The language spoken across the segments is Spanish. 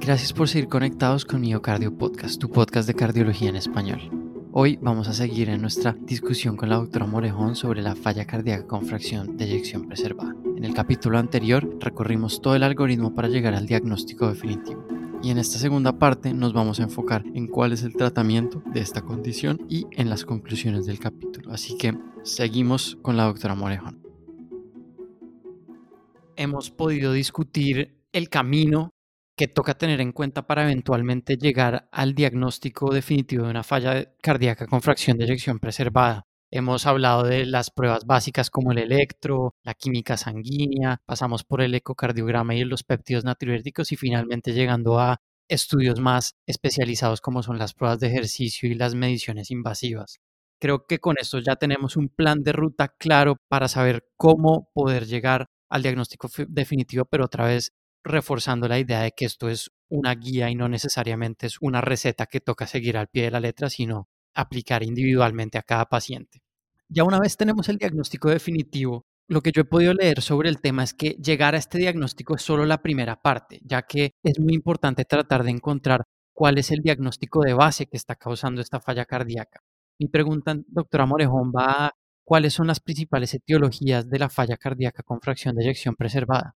Gracias por seguir conectados con Miocardio Podcast, tu podcast de cardiología en español. Hoy vamos a seguir en nuestra discusión con la doctora Morejón sobre la falla cardíaca con fracción de eyección preservada. En el capítulo anterior recorrimos todo el algoritmo para llegar al diagnóstico definitivo. Y en esta segunda parte nos vamos a enfocar en cuál es el tratamiento de esta condición y en las conclusiones del capítulo. Así que seguimos con la doctora Morejón. Hemos podido discutir el camino que toca tener en cuenta para eventualmente llegar al diagnóstico definitivo de una falla cardíaca con fracción de eyección preservada. Hemos hablado de las pruebas básicas como el electro, la química sanguínea, pasamos por el ecocardiograma y los péptidos natriuréticos y finalmente llegando a estudios más especializados como son las pruebas de ejercicio y las mediciones invasivas. Creo que con esto ya tenemos un plan de ruta claro para saber cómo poder llegar al diagnóstico definitivo, pero otra vez reforzando la idea de que esto es una guía y no necesariamente es una receta que toca seguir al pie de la letra, sino aplicar individualmente a cada paciente. Ya una vez tenemos el diagnóstico definitivo, lo que yo he podido leer sobre el tema es que llegar a este diagnóstico es solo la primera parte, ya que es muy importante tratar de encontrar cuál es el diagnóstico de base que está causando esta falla cardíaca. Mi pregunta, doctora Morejón, va a cuáles son las principales etiologías de la falla cardíaca con fracción de eyección preservada.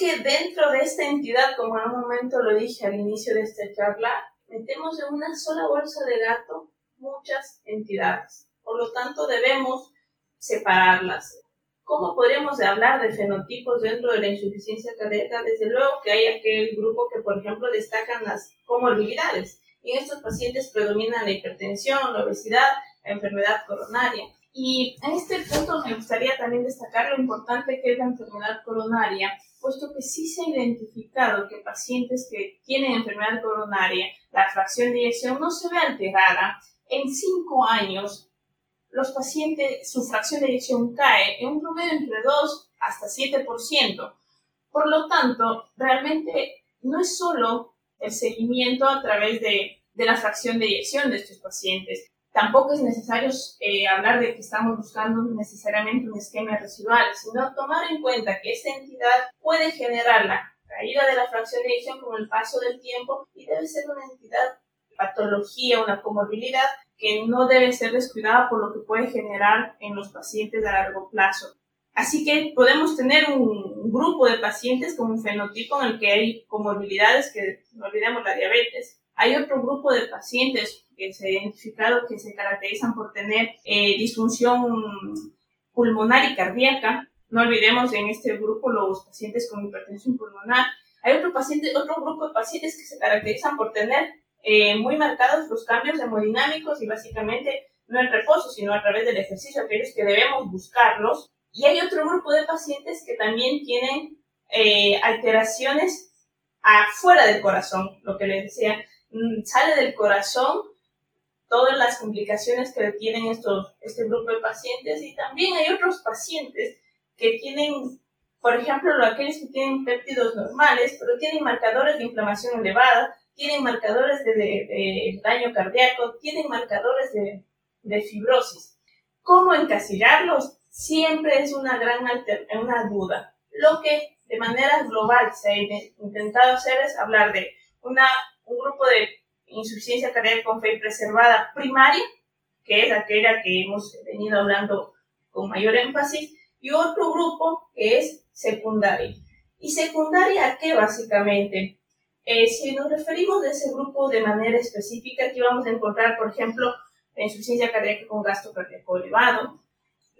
Que dentro de esta entidad, como en un momento lo dije al inicio de esta charla, metemos en una sola bolsa de gato muchas entidades. Por lo tanto, debemos separarlas. ¿Cómo podríamos hablar de fenotipos dentro de la insuficiencia cardíaca? Desde luego que hay aquel grupo que, por ejemplo, destacan las comorbilidades. En estos pacientes predominan la hipertensión, la obesidad, la enfermedad coronaria. Y en este punto me gustaría también destacar lo importante que es la enfermedad coronaria, puesto que sí se ha identificado que pacientes que tienen enfermedad coronaria, la fracción de eyección no se ve alterada. En cinco años, los pacientes, su fracción de eyección cae en un promedio entre 2 hasta 7%. Por lo tanto, realmente no es solo el seguimiento a través de, de la fracción de eyección de estos pacientes, Tampoco es necesario eh, hablar de que estamos buscando necesariamente un esquema residual, sino tomar en cuenta que esta entidad puede generar la caída de la fracción de eyección con el paso del tiempo y debe ser una entidad, patología, una comorbilidad que no debe ser descuidada por lo que puede generar en los pacientes a largo plazo. Así que podemos tener un grupo de pacientes con un fenotipo en el que hay comorbilidades, que no olvidemos la diabetes. Hay otro grupo de pacientes que se ha identificado que se caracterizan por tener eh, disfunción pulmonar y cardíaca. No olvidemos en este grupo los pacientes con hipertensión pulmonar. Hay otro, paciente, otro grupo de pacientes que se caracterizan por tener eh, muy marcados los cambios hemodinámicos y básicamente no en reposo, sino a través del ejercicio, aquellos que debemos buscarlos. Y hay otro grupo de pacientes que también tienen eh, alteraciones afuera del corazón, lo que les decía, sale del corazón todas las complicaciones que tienen estos, este grupo de pacientes y también hay otros pacientes que tienen, por ejemplo, aquellos que tienen péptidos normales, pero tienen marcadores de inflamación elevada, tienen marcadores de, daño cardíaco, tienen marcadores de, de, fibrosis. ¿Cómo encasillarlos? Siempre es una gran una duda. Lo que de manera global se ha intentado hacer es hablar de una, un grupo de insuficiencia cardíaca con fe preservada primaria, que es aquella que hemos venido hablando con mayor énfasis, y otro grupo que es secundaria. ¿Y secundaria a qué básicamente? Eh, si nos referimos a ese grupo de manera específica, aquí vamos a encontrar, por ejemplo, la insuficiencia cardíaca con gasto cardíaco elevado,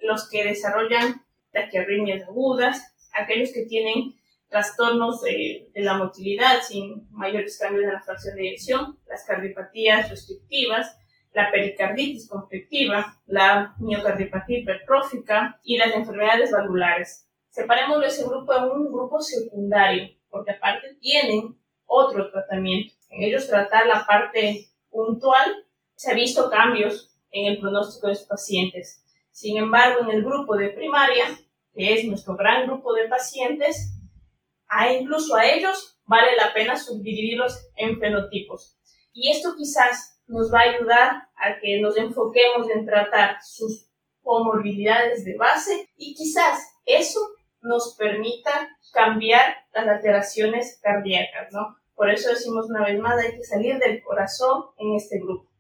los que desarrollan taquiarritmias agudas, aquellos que tienen trastornos de, la motilidad sin mayores cambios en la fracción de eyección, las cardiopatías restrictivas, la pericarditis conflictiva, la miocardiopatía hipertrófica y las enfermedades valvulares. Separemos ese grupo en un grupo secundario, porque aparte tienen otro tratamiento. En ellos tratar la parte puntual, se ha visto cambios en el pronóstico de los pacientes. Sin embargo, en el grupo de primaria, que es nuestro gran grupo de pacientes, a incluso a ellos vale la pena subdividirlos en fenotipos. Y esto quizás nos va a ayudar a que nos enfoquemos en tratar sus comorbilidades de base y quizás eso nos permita cambiar las alteraciones cardíacas, ¿no? Por eso decimos una vez más, hay que salir del corazón en este grupo.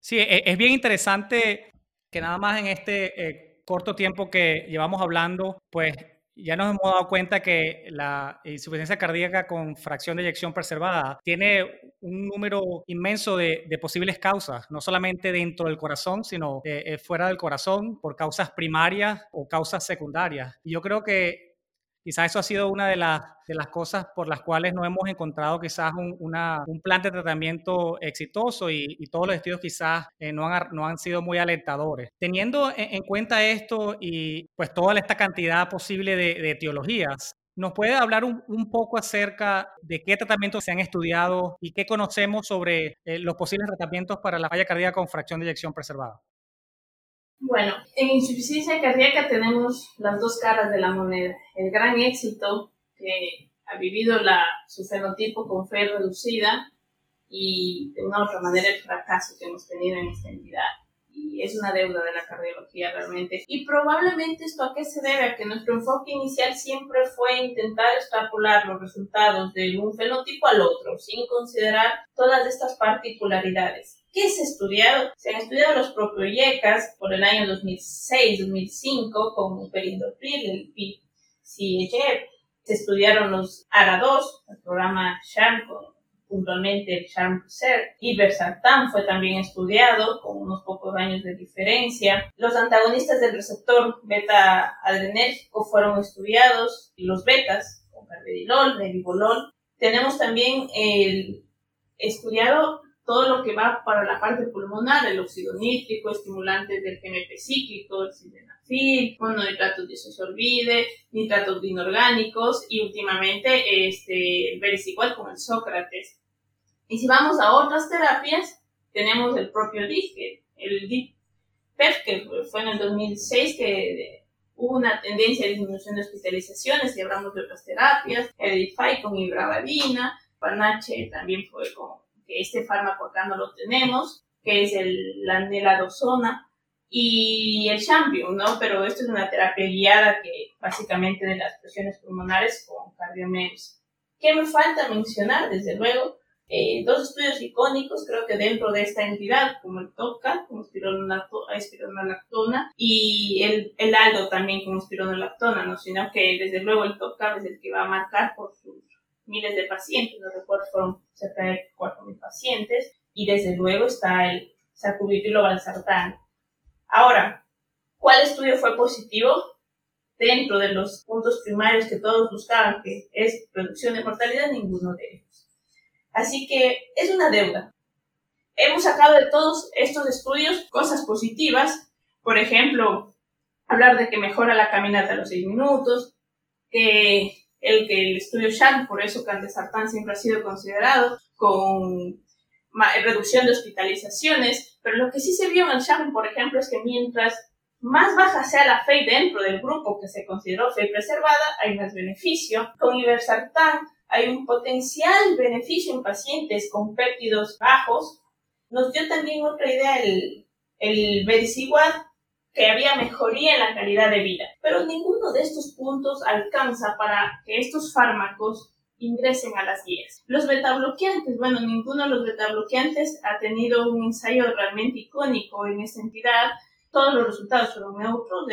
Sí, e, es bien interesante que nada más en este eh, corto tiempo que llevamos hablando, pues ya nos hemos dado cuenta que la insuficiencia cardíaca con fracción de eyección preservada tiene un número inmenso de, posibles causas, no solamente dentro del corazón, sino eh, eh, fuera del corazón, por causas primarias o causas secundarias. Yo creo que Quizás eso ha sido una de las, de las cosas por las cuales no hemos encontrado quizás un, un plan de tratamiento exitoso y, todos los estudios quizás eh, no, han, no han sido muy alentadores. Teniendo en, cuenta esto y pues toda esta cantidad posible de, de etiologías, ¿Nos puede hablar un, un, poco acerca de qué tratamientos se han estudiado y qué conocemos sobre eh, los posibles tratamientos para la falla cardíaca con fracción de eyección preservada? Bueno, en insuficiencia cardíaca tenemos las dos caras de la moneda. El gran éxito que ha vivido la, su fenotipo con fe reducida y de una u otra manera el fracaso que hemos tenido en esta entidad. Y es una deuda de la cardiología realmente. Y probablemente esto a qué se debe, a que nuestro enfoque inicial siempre fue intentar extrapolar los resultados de un fenotipo al otro, sin considerar todas estas particularidades. ¿Qué se ha estudiado? Se han estudiado los propioyecas por el año 2006-2005 con perindopril, el PCHF. Se estudiaron los ARA2, el programa SHARM, puntualmente el SHARM y Versartan fue también estudiado con unos pocos años de diferencia. Los antagonistas del receptor beta adrenérgico fueron estudiados y los betas con carvedilol, nebivolol. Tenemos también el estudiado todo lo que va para la parte pulmonar, el óxido nítrico, estimulantes del GMP cíclico, el sildenafil, monohidratos de nitratos inorgánicos y últimamente este, veres igual con el Sócrates. Y si vamos a otras terapias, tenemos el propio DIP, el DIP que fue en el 2006 que hubo una tendencia a disminución de hospitalizaciones y hablamos de otras terapias, el con ibravadina, Panache también fue con que este fármaco acá no lo tenemos, que es el, la y el champion, ¿no? Pero esto es una terapia guiada que básicamente de las presiones pulmonares con cardiomeros. ¿Qué me falta mencionar? Desde luego, eh, dos estudios icónicos, creo que dentro de esta entidad, como el TOCA, como espironolactona, y el, el ALDO también como espironolactona, ¿no? Sino que desde luego el TOCA es el que va a marcar por sus miles de pacientes, no recuerdo, fueron cerca de 4.000 pacientes, y desde luego está el sacubitrilo valsartán. Ahora, ¿cuál estudio fue positivo? Dentro de los puntos primarios que todos buscaban, que es reducción de mortalidad, ninguno de ellos. Así que es una deuda. Hemos sacado de todos estos estudios cosas positivas, por ejemplo, hablar de que mejora la caminata a los 6 minutos, que el que el estudio Shan, por eso Candesartán siempre ha sido considerado con reducción de hospitalizaciones, pero lo que sí se vio en el Shan, por ejemplo, es que mientras más baja sea la fe dentro del grupo que se consideró fe preservada, hay más beneficio. Con Iversartán hay un potencial beneficio en pacientes con péptidos bajos. Nos dio también otra idea el, el que había mejoría en la calidad de vida. Pero ninguno de estos puntos alcanza para que estos fármacos ingresen a las guías. Los betabloqueantes, bueno, ninguno de los betabloqueantes ha tenido un ensayo realmente icónico en esta entidad. Todos los resultados fueron neutros.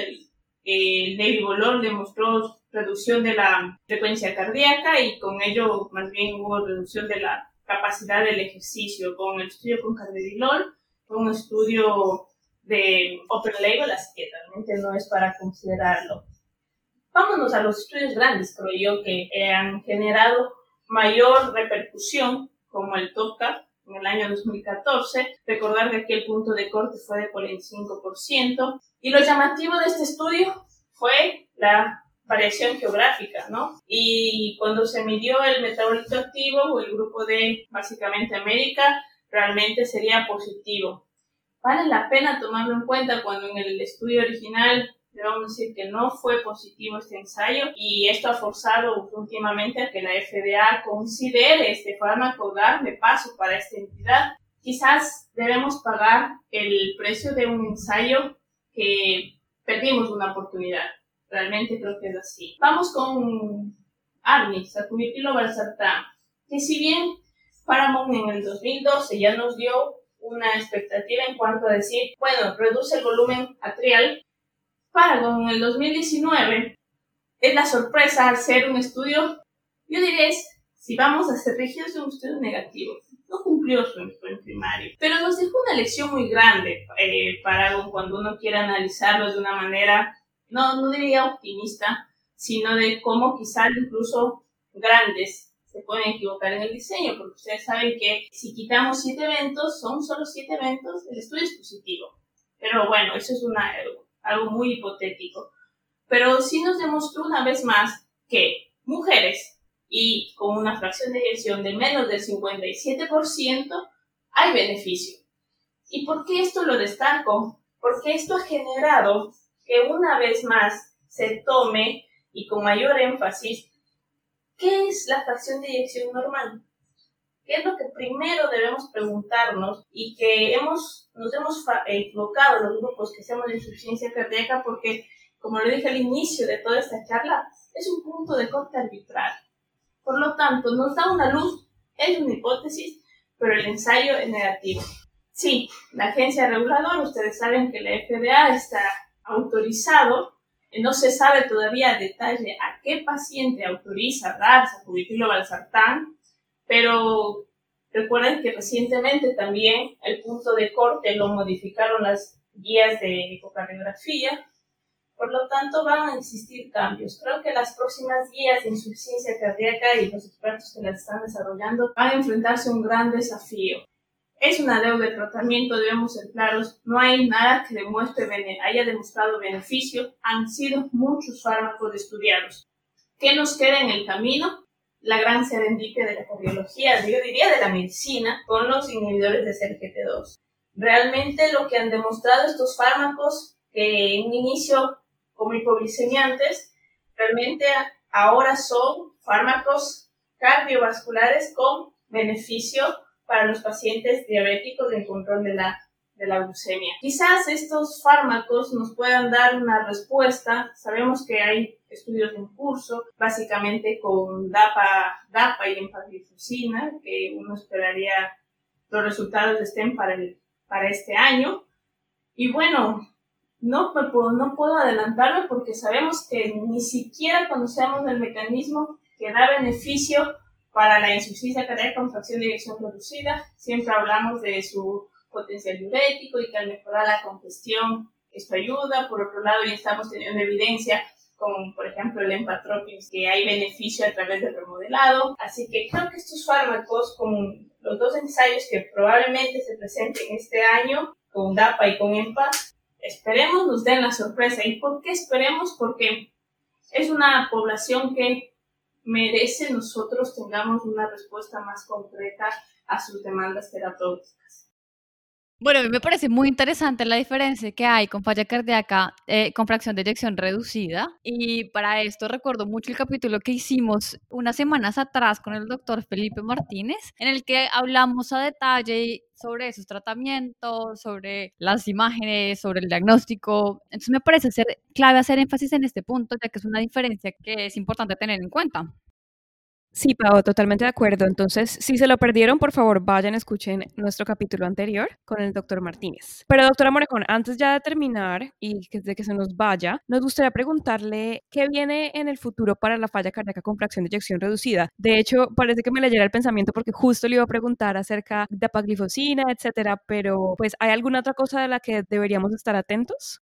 El, el demostró reducción de la frecuencia cardíaca y con ello más bien hubo reducción de la capacidad del ejercicio. Con el estudio con carvedilol, fue un estudio de open label, así que realmente no es para considerarlo. Vámonos a los estudios grandes, creo yo, que han generado mayor repercusión, como el TOCA en el año 2014. Recordar que aquí el punto de corte fue de 45%. Y lo llamativo de este estudio fue la variación geográfica, ¿no? Y cuando se midió el metabolito activo o el grupo de básicamente América, realmente sería positivo vale la pena tomarlo en cuenta cuando en el estudio original debemos decir que no fue positivo este ensayo y esto ha forzado últimamente a que la FDA considere este fármaco darle paso para esta entidad. Quizás debemos pagar el precio de un ensayo que perdimos una oportunidad. Realmente creo que es así. Vamos con Arnis, sacubitrilo valsartán, que si bien Paramount en el 2012 ya nos dio una expectativa en cuanto a decir, bueno, reduce el volumen atrial, Paragon en el 2019 es la sorpresa al ser un estudio, yo diría si vamos a ser rígidos, es un estudio negativo. No cumplió su en primario, pero nos dejó una lección muy grande eh, Paragon cuando uno quiere analizarlo de una manera, no, no diría optimista, sino de cómo quizás incluso grandes se pueden equivocar en el diseño, porque ustedes saben que si quitamos siete eventos, son solo siete eventos, el estudio es positivo. Pero bueno, eso es una, algo muy hipotético. Pero sí nos demostró una vez más que mujeres y con una fracción de eyección de menos del 57% hay beneficio. ¿Y por qué esto lo destaco? Porque esto ha generado que una vez más se tome y con mayor énfasis ¿qué es la fracción de eyección normal? ¿Qué es lo que primero debemos preguntarnos y que hemos, nos hemos equivocado los grupos que hacemos de insuficiencia cardíaca porque, como lo dije al inicio de toda esta charla, es un punto de corte arbitral. Por lo tanto, nos da una luz, es una hipótesis, pero el ensayo es negativo. Sí, la agencia reguladora, ustedes saben que la FDA está autorizado, no se sabe todavía a detalle a qué paciente autoriza dar sacubitrilo valsartán, pero recuerden que recientemente también el punto de corte lo modificaron las guías de ecocardiografía, por lo tanto van a existir cambios. Creo que las próximas guías de insuficiencia cardíaca y los expertos que las están desarrollando van a enfrentarse a un gran desafío. Es una deuda de tratamiento, debemos ser claros, no hay nada que demuestre, haya demostrado beneficio, han sido muchos fármacos estudiados. ¿Qué nos queda en el camino? la gran serendipia de la cardiología, yo diría de la medicina, con los inhibidores de CRGT2. Realmente lo que han demostrado estos fármacos, que en un inicio como hipoglicemiantes, realmente ahora son fármacos cardiovasculares con beneficio para los pacientes diabéticos en control de la de la glucemia. Quizás estos fármacos nos puedan dar una respuesta. Sabemos que hay estudios en curso, básicamente con DAPA, DAPA y empagliflozina, que uno esperaría los resultados estén para, el, para este año. Y bueno, no, no puedo adelantarme porque sabemos que ni siquiera conocemos el mecanismo que da beneficio para la insuficiencia cardíaca con fracción de eyección reducida. Siempre hablamos de su potencial diurético y que al mejorar la congestión esto ayuda. Por otro lado, ya estamos teniendo evidencia con, por ejemplo, el empatropin, que hay beneficio a través del remodelado. Así que creo que estos fármacos, con los dos ensayos que probablemente se presenten este año, con DAPA y con EMPA, esperemos nos den la sorpresa. ¿Y por qué esperemos? Porque es una población que merece nosotros tengamos una respuesta más concreta a sus demandas terapéuticas. Bueno, a mí me parece muy interesante la diferencia que hay con falla cardíaca eh, con fracción de eyección reducida. Y para esto recuerdo mucho el capítulo que hicimos unas semanas atrás con el doctor Felipe Martínez, en el que hablamos a detalle sobre esos tratamientos, sobre las imágenes, sobre el diagnóstico. Entonces me parece ser clave hacer énfasis en este punto, ya que es una diferencia que es importante tener en cuenta. Sí, Pau, totalmente de acuerdo. Entonces, si se lo perdieron, por favor, vayan, escuchen nuestro capítulo anterior con el doctor Martínez. Pero, doctora Morejón, antes ya de terminar y de que se nos vaya, nos gustaría preguntarle qué viene en el futuro para la falla cardíaca con fracción de eyección reducida. De hecho, parece que me leyera el pensamiento porque justo le iba a preguntar acerca de apaglifosina, etcétera, pero pues, ¿hay alguna otra cosa de la que deberíamos estar atentos?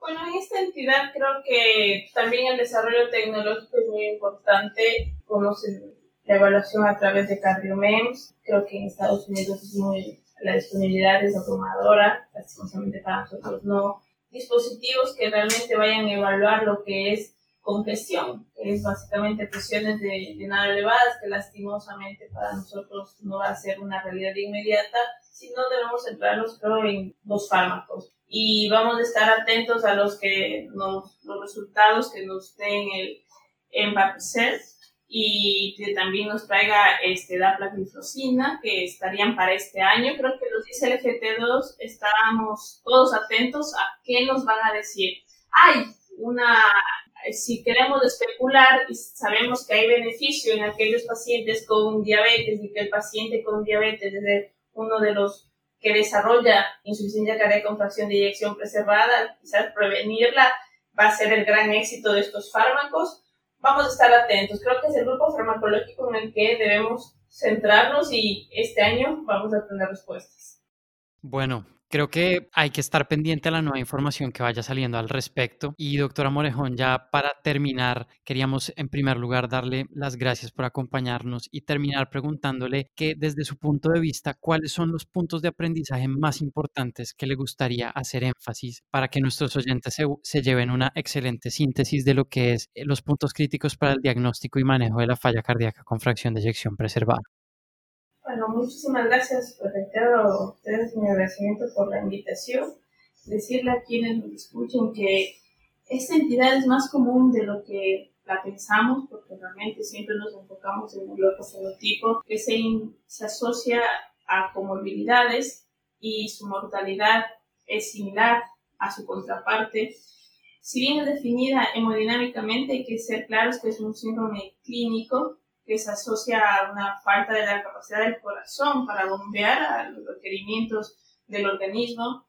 Bueno, en esta entidad creo que también el desarrollo tecnológico es muy importante. Conocen la evaluación a través de CardioMEMS. Creo que en Estados Unidos es muy, la disponibilidad es abrumadora, lastimosamente para nosotros no. Dispositivos que realmente vayan a evaluar lo que es congestión, que es básicamente presiones de, de nada elevadas, que lastimosamente para nosotros no va a ser una realidad inmediata, sino debemos centrarnos creo en los fármacos y vamos a estar atentos a los que nos, los resultados que nos den el Empapicel y que también nos traiga este dapagliflozina que estarían para este año. Creo que los dice 2 estamos todos atentos a qué nos van a decir. ¡Ay! una, si queremos especular y sabemos que hay beneficio en aquellos pacientes con diabetes y que el paciente con diabetes es uno de los que desarrolla insuficiencia cardíaca con fracción de inyección preservada, quizás prevenirla va a ser el gran éxito de estos fármacos. Vamos a estar atentos. Creo que es el grupo farmacológico en el que debemos centrarnos y este año vamos a tener respuestas. Bueno, Creo que hay que estar pendiente a la nueva información que vaya saliendo al respecto. Y doctora Morejón, ya para terminar, queríamos en primer lugar darle las gracias por acompañarnos y terminar preguntándole que desde su punto de vista, ¿cuáles son los puntos de aprendizaje más importantes que le gustaría hacer énfasis para que nuestros oyentes se, lleven una excelente síntesis de lo que es eh, los puntos críticos para el diagnóstico y manejo de la falla cardíaca con fracción de eyección preservada? Muchísimas gracias. Reitero a ustedes mi agradecimiento por la invitación. Decirle a quienes nos escuchen que esta entidad es más común de lo que la pensamos, porque realmente siempre nos enfocamos en el otro fenotipo que se, se asocia a comorbilidades y su mortalidad es similar a su contraparte. Si bien es definida hemodinámicamente, hay que ser claros que es un síndrome clínico que se asocia a una falta de la capacidad del corazón para bombear a los requerimientos del organismo,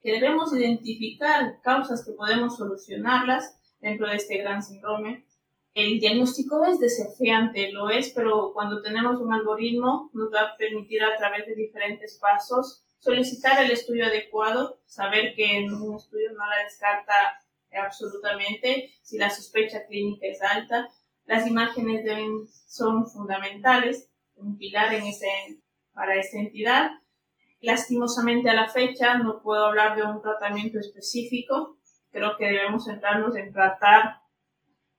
que debemos identificar causas que podemos solucionarlas dentro de este gran síndrome. El diagnóstico es desafiante, lo es, pero cuando tenemos un algoritmo nos va a permitir a través de diferentes pasos solicitar el estudio adecuado, saber que un estudio no la descarta absolutamente si la sospecha clínica es alta las imágenes son fundamentales, un pilar en ese, para esta entidad. Lastimosamente a la fecha no puedo hablar de un tratamiento específico. Creo que debemos centrarnos en tratar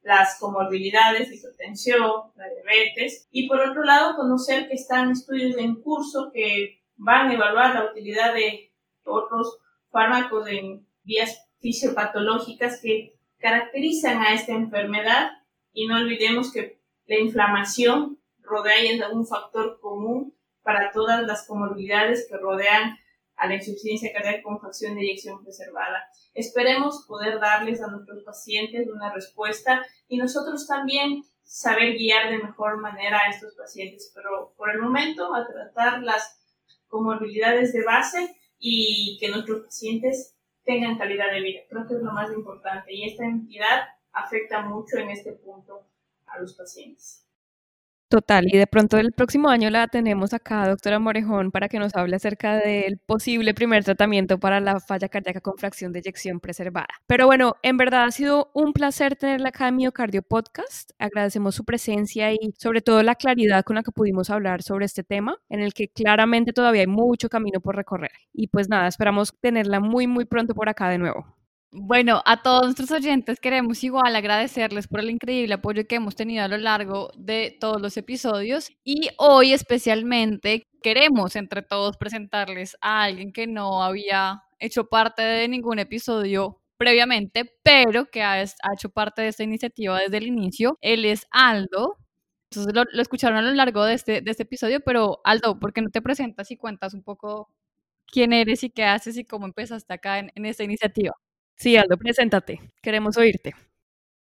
las comorbilidades, hipertensión, la diabetes y por otro lado conocer que están estudios en curso que van a evaluar la utilidad de otros fármacos en vías fisiopatológicas que caracterizan a esta enfermedad y no olvidemos que la inflamación rodea y es un factor común para todas las comorbilidades que rodean a la insuficiencia cardíaca con fracción de eyección preservada. Esperemos poder darles a nuestros pacientes una respuesta y nosotros también saber guiar de mejor manera a estos pacientes, pero por el momento a tratar las comorbilidades de base y que nuestros pacientes tengan calidad de vida. Creo que es lo más importante y esta entidad afecta mucho en este punto a los pacientes. Total, y de pronto el próximo año la tenemos acá, doctora Morejón, para que nos hable acerca del posible primer tratamiento para la falla cardíaca con fracción de eyección preservada. Pero bueno, en verdad ha sido un placer tenerla acá en Miocardio Podcast. Agradecemos su presencia y sobre todo la claridad con la que pudimos hablar sobre este tema, en el que claramente todavía hay mucho camino por recorrer. Y pues nada, esperamos tenerla muy, muy pronto por acá de nuevo. Bueno, a todos nuestros oyentes queremos igual agradecerles por el increíble apoyo que hemos tenido a lo largo de todos los episodios y hoy especialmente queremos entre todos presentarles a alguien que no había hecho parte de ningún episodio previamente, pero que ha, hecho parte de esta iniciativa desde el inicio. Él es Aldo. Entonces lo, escucharon a lo largo de este, de este episodio, pero Aldo, ¿por qué no te presentas y cuentas un poco quién eres y qué haces y cómo empezaste acá en esta iniciativa? Sí, Aldo, preséntate. Queremos oírte.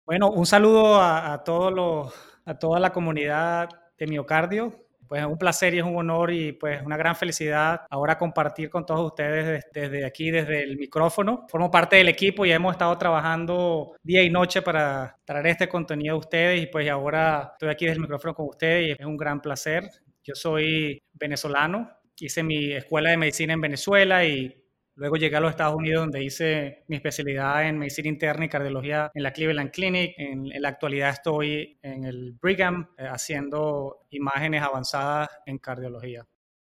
Bueno, un saludo a, todos los, a toda la comunidad de Miocardio. Pues es un placer y es un honor y pues una gran felicidad ahora compartir con todos ustedes desde, aquí, desde el micrófono. Formo parte del equipo y hemos estado trabajando día y noche para traer este contenido a ustedes y pues ahora estoy aquí desde el micrófono con ustedes y es un gran placer. Yo soy venezolano, hice mi escuela de medicina en Venezuela y Luego llegué a los Estados Unidos donde hice mi especialidad en medicina interna y cardiología en la Cleveland Clinic. En, la actualidad estoy en el Brigham eh, haciendo imágenes avanzadas en cardiología.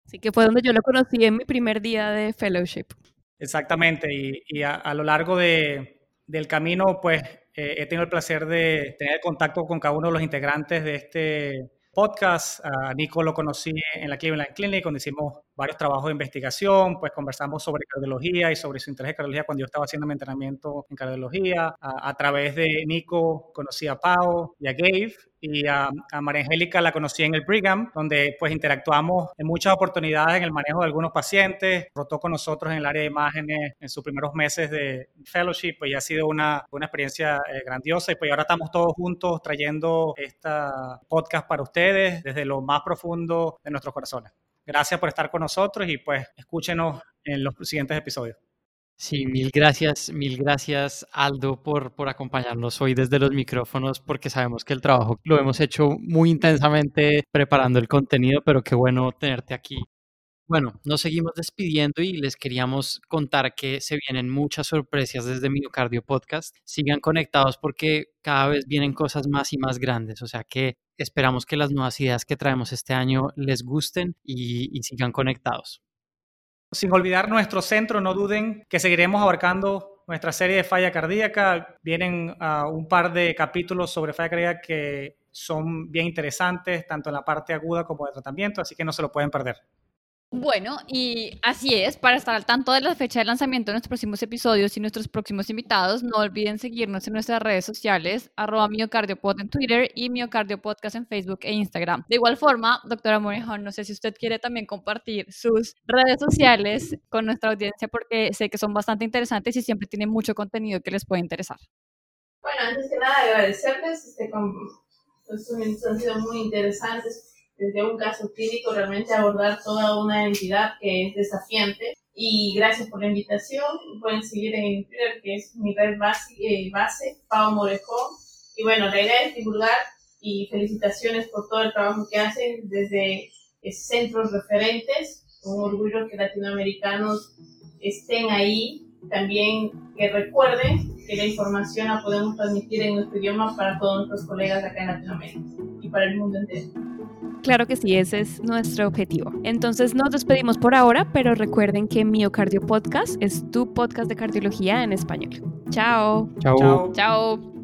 Así que fue donde yo lo conocí en mi primer día de fellowship. Exactamente, y, a, lo largo de, del camino, pues eh, he tenido el placer de tener contacto con cada uno de los integrantes de este podcast. A Nico lo conocí en la Cleveland Clinic, donde hicimos varios trabajos de investigación, pues conversamos sobre cardiología y sobre su interés en cardiología cuando yo estaba haciendo mi entrenamiento en cardiología. A, a través de Nico conocí a Pau y a Gabe y a, María Angélica la conocí en el Brigham, donde pues interactuamos en muchas oportunidades en el manejo de algunos pacientes, rotó con nosotros en el área de imágenes en sus primeros meses de fellowship, pues ya ha sido una, una experiencia eh, grandiosa y pues ahora estamos todos juntos trayendo esta podcast para ustedes desde lo más profundo de nuestros corazones. Gracias por estar con nosotros y pues escúchenos en los siguientes episodios. Sí, mil gracias, mil gracias Aldo por, por acompañarnos hoy desde los micrófonos porque sabemos que el trabajo lo hemos hecho muy intensamente preparando el contenido, pero qué bueno tenerte aquí. Bueno, nos seguimos despidiendo y les queríamos contar que se vienen muchas sorpresas desde Miocardio Podcast. Sigan conectados porque cada vez vienen cosas más y más grandes, o sea que esperamos que las nuevas ideas que traemos este año les gusten y, sigan conectados. Sin olvidar nuestro centro, no duden que seguiremos abarcando nuestra serie de falla cardíaca. Vienen uh, un par de capítulos sobre falla cardíaca que son bien interesantes, tanto en la parte aguda como de tratamiento, así que no se lo pueden perder. Bueno, y así es, para estar al tanto de la fecha de lanzamiento de nuestros próximos episodios y nuestros próximos invitados, no olviden seguirnos en nuestras redes sociales, arroba miocardiopod en Twitter y miocardiopodcast en Facebook e Instagram. De igual forma, doctora Morejón, no sé si usted quiere también compartir sus redes sociales con nuestra audiencia porque sé que son bastante interesantes y siempre tienen mucho contenido que les puede interesar. Bueno, antes que nada agradecerles, este, con, han sido muy interesantes desde un caso clínico, realmente abordar toda una entidad que es desafiante. Y gracias por la invitación. Pueden seguir en Twitter, que es mi red base, eh, base Pau Morejón. Y bueno, la idea es divulgar y felicitaciones por todo el trabajo que hacen desde centros referentes. Un orgullo que latinoamericanos estén ahí. También que recuerden que la información la podemos transmitir en nuestro idioma para todos nuestros colegas acá en Latinoamérica y para el mundo entero. Claro que sí, ese es nuestro objetivo. Entonces nos despedimos por ahora, pero recuerden que Miocardio Podcast es tu podcast de cardiología en español. Chao. Chao. Chao.